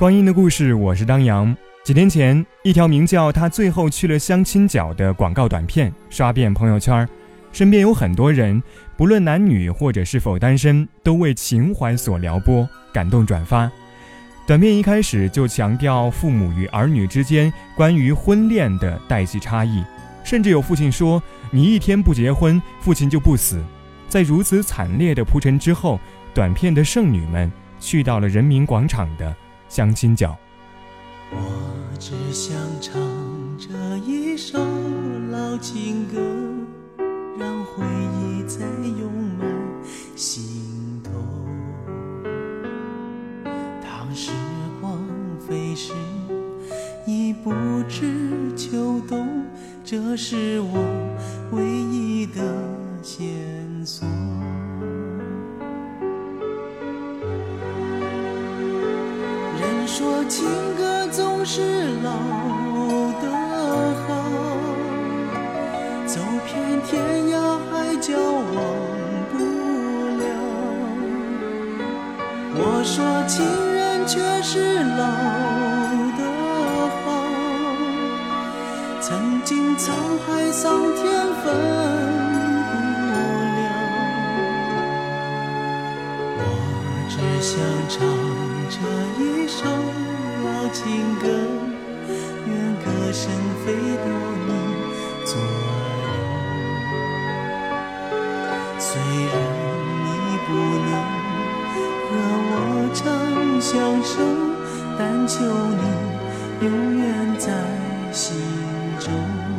光阴的故事，我是当阳。几天前，一条名叫“他最后去了相亲角”的广告短片刷遍朋友圈，身边有很多人，不论男女或者是否单身，都为情怀所撩拨，感动转发。短片一开始就强调父母与儿女之间关于婚恋的代际差异，甚至有父亲说：“你一天不结婚，父亲就不死。”在如此惨烈的铺陈之后，短片的剩女们去到了人民广场的。相亲角。我只想唱这一首老情歌，让回忆再涌满心头。当时光飞逝，已不知秋冬，这是我唯一曾经沧海桑田分不了。我只想唱。这一首老情歌，愿歌声飞到你左右。虽然你不能和我长相守，但求你永远在心中。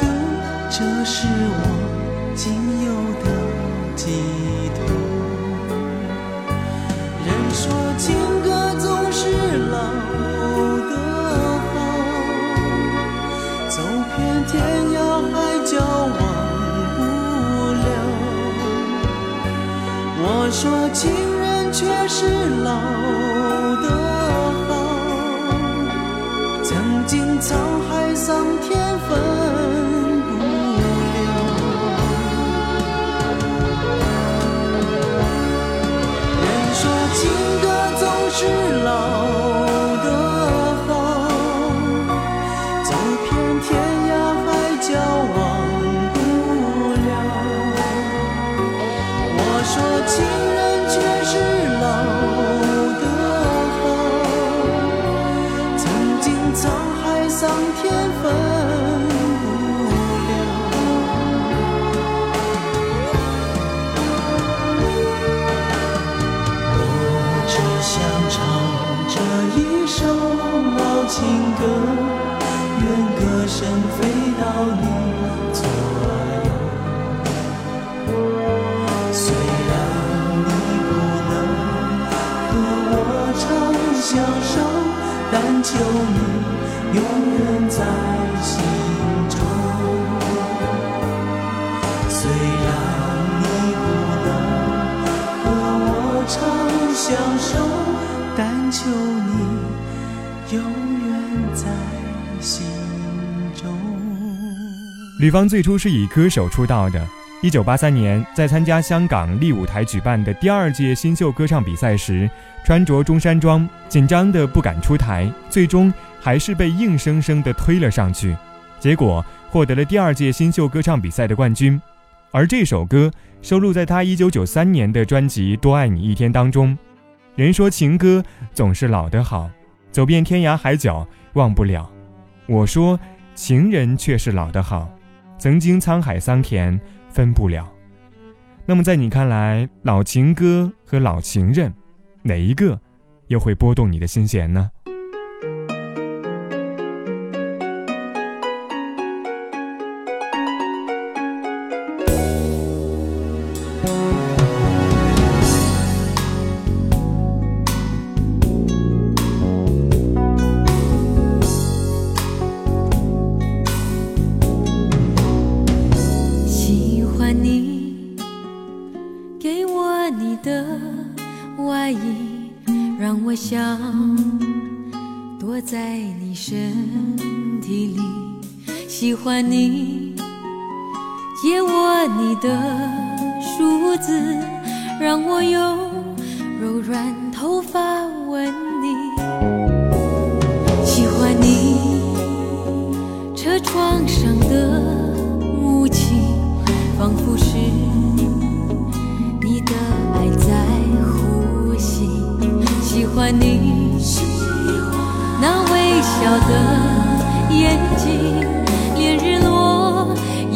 这情歌，愿歌声飞到你左右。虽然你不能和我长相守，但求你永远在心中。虽然你不能和我长相守，但求你永。吕方最初是以歌手出道的，一九八三年，在参加香港丽舞台举办的第二届新秀歌唱比赛时，穿着中山装，紧张的不敢出台，最终还是被硬生生的推了上去，结果获得了第二届新秀歌唱比赛的冠军。而这首歌收录在他一九九三年的专辑《多爱你一天》当中。人说情歌总是老的好，走遍天涯海角忘不了。我说情人却是老的好，曾经沧海桑田。分不了。那么，在你看来，老情歌和老情人，哪一个又会拨动你的心弦呢？借我你的梳子，让我用柔软头发吻你。喜欢你，车窗上的雾气，仿佛是你的爱在呼吸。喜欢你，那微笑的眼睛。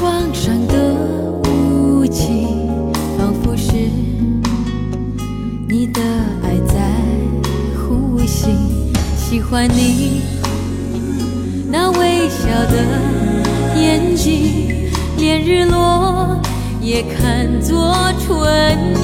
窗上的雾气仿佛是你的爱在呼吸喜欢你。那微笑的眼睛连日落也看作唇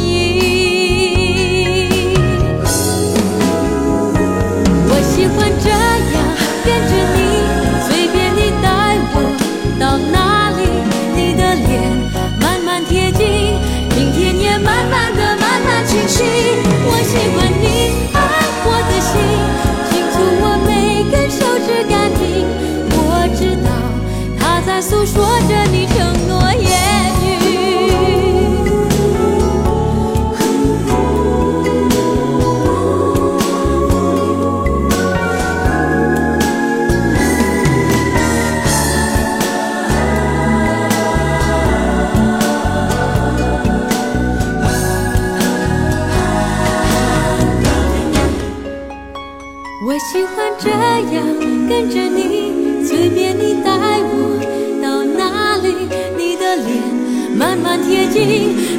慢慢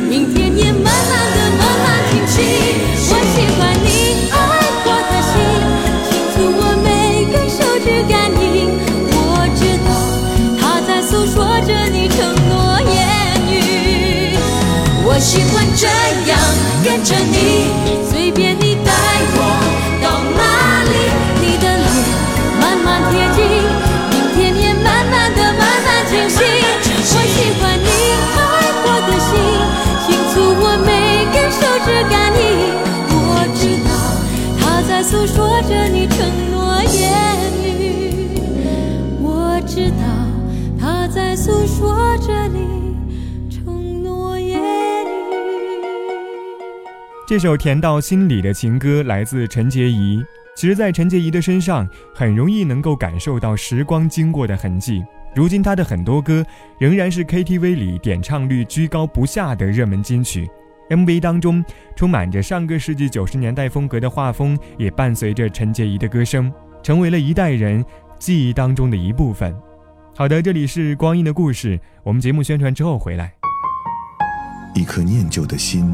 明天也慢慢的慢慢清晰。我喜欢你爱我的心，清楚我每根手指感应。我知道他在诉说着你承诺言语。我喜欢这样跟着，你这首甜到心里的情歌来自陈洁仪。其实，在陈洁仪的身上，很容易能够感受到时光经过的痕迹。如今，她的很多歌仍然是 KTV 里点唱率居高不下的热门金曲。MV 当中充满着上个世纪九十年代风格的画风，也伴随着陈洁仪的歌声，成为了一代人记忆当中的一部分。好的，这里是光阴的故事，我们节目宣传之后回来。一颗念旧的心，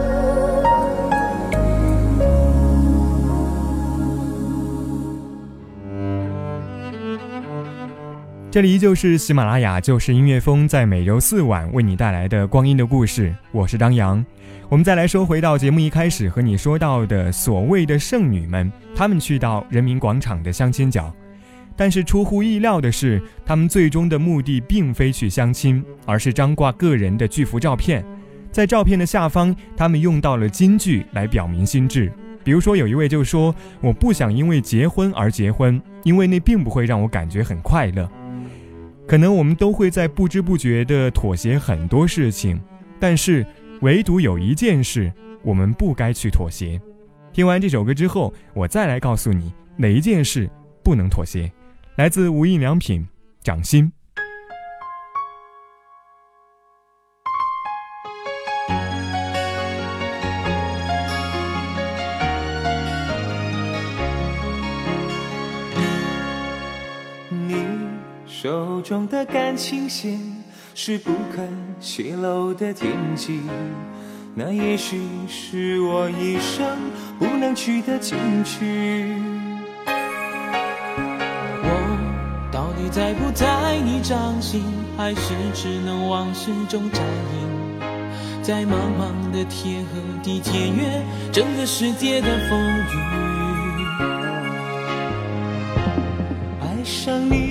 这里依旧是喜马拉雅，就是音乐风，在每周四晚为你带来的光阴的故事。我是张扬。我们再来说回到节目一开始和你说到的所谓的剩女们，她们去到人民广场的相亲角，但是出乎意料的是，她们最终的目的并非去相亲，而是张挂个人的巨幅照片。在照片的下方，他们用到了金句来表明心志。比如说，有一位就说：“我不想因为结婚而结婚，因为那并不会让我感觉很快乐。”可能我们都会在不知不觉的妥协很多事情，但是唯独有一件事我们不该去妥协。听完这首歌之后，我再来告诉你哪一件事不能妥协。来自无印良品，掌心。倾斜是不肯泄露的天机，那也许是我一生不能去的禁区。我到底在不在你掌心，还是只能往事中扎营？在茫茫的天和地检阅整个世界的风雨，爱上你。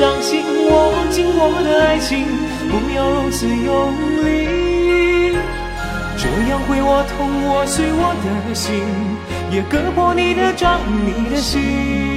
掌心握紧我的爱情，不要如此用力，这样会我痛，我碎我的心，也割破你的掌，你的心。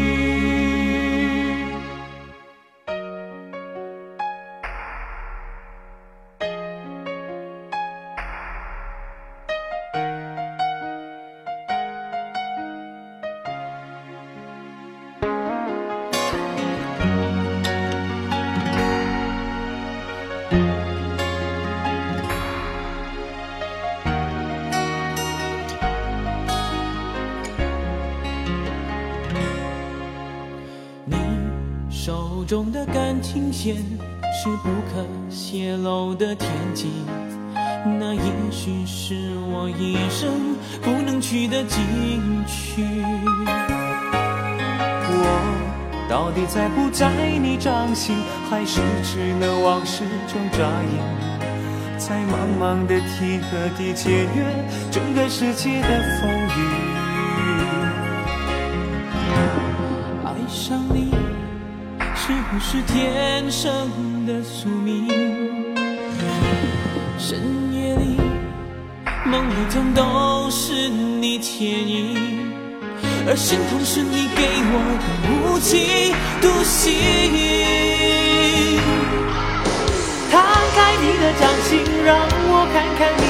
中的感情线是不可泄露的天机，那也许是我一生不能去的禁区。我到底在不在你掌心，还是只能往事中眨眼？在茫茫的天和地检阅整个世界的风雨，是天生的宿命？深夜里，梦里总都是你倩影，而心痛是你给我的无期徒刑。摊开你的掌心，让我看看你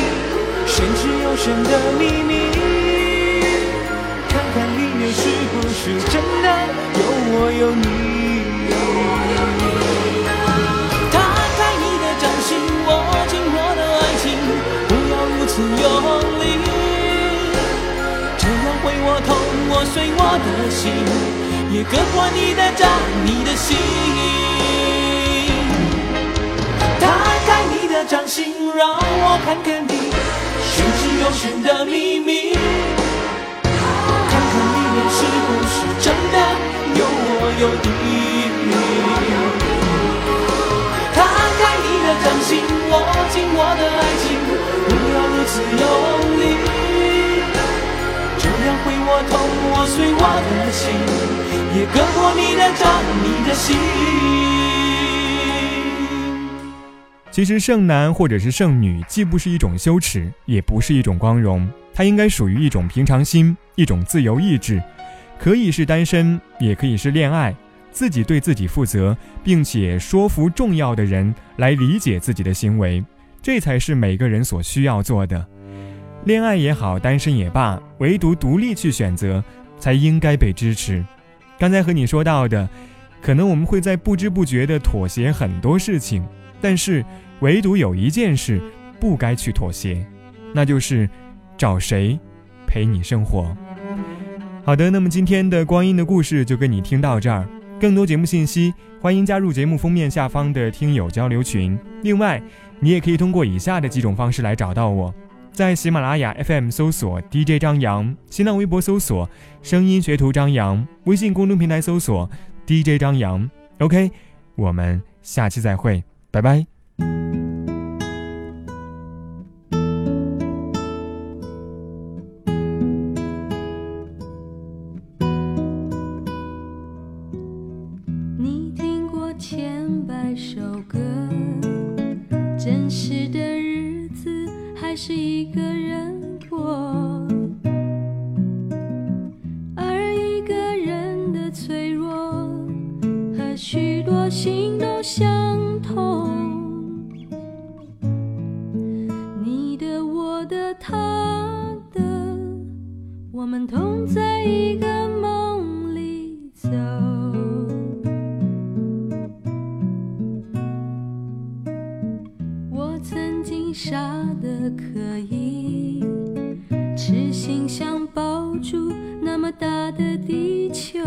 玄之又玄的秘密，看看里面是不是真的有我有你。打开你的掌心，握紧我的爱情，不要如此用力，这样会我痛，我碎我的心，也割破你的掌，你的心。打开你的掌心，让我看看你玄之又玄的秘密，看看里面是不是真的有我有你。掌心，握紧我的爱情。不要如此用力，这样破碎我的心，也割破你的掌，你的心。其实剩男或者是剩女，既不是一种羞耻，也不是一种光荣，它应该属于一种平常心，一种自由意志，可以是单身，也可以是恋爱，自己对自己负责，并且说服重要的人来理解自己的行为，这才是每个人所需要做的。恋爱也好，单身也罢，唯独独立去选择，才应该被支持。刚才和你说到的，可能我们会在不知不觉地妥协很多事情，但是唯独有一件事不该去妥协，那就是找谁陪你生活。好的，那么今天的光阴的故事就跟你听到这儿。更多节目信息，欢迎加入节目封面下方的听友交流群。另外，你也可以通过以下的几种方式来找到我。在喜马拉雅 FM 搜索 DJ 张扬，新浪微博搜索声音学徒张扬，微信公众平台搜索 DJ 张扬。OK，我们下期再会，拜拜。首歌，真实的日子还是一个人傻的可以，痴心想抱住那么大的地球，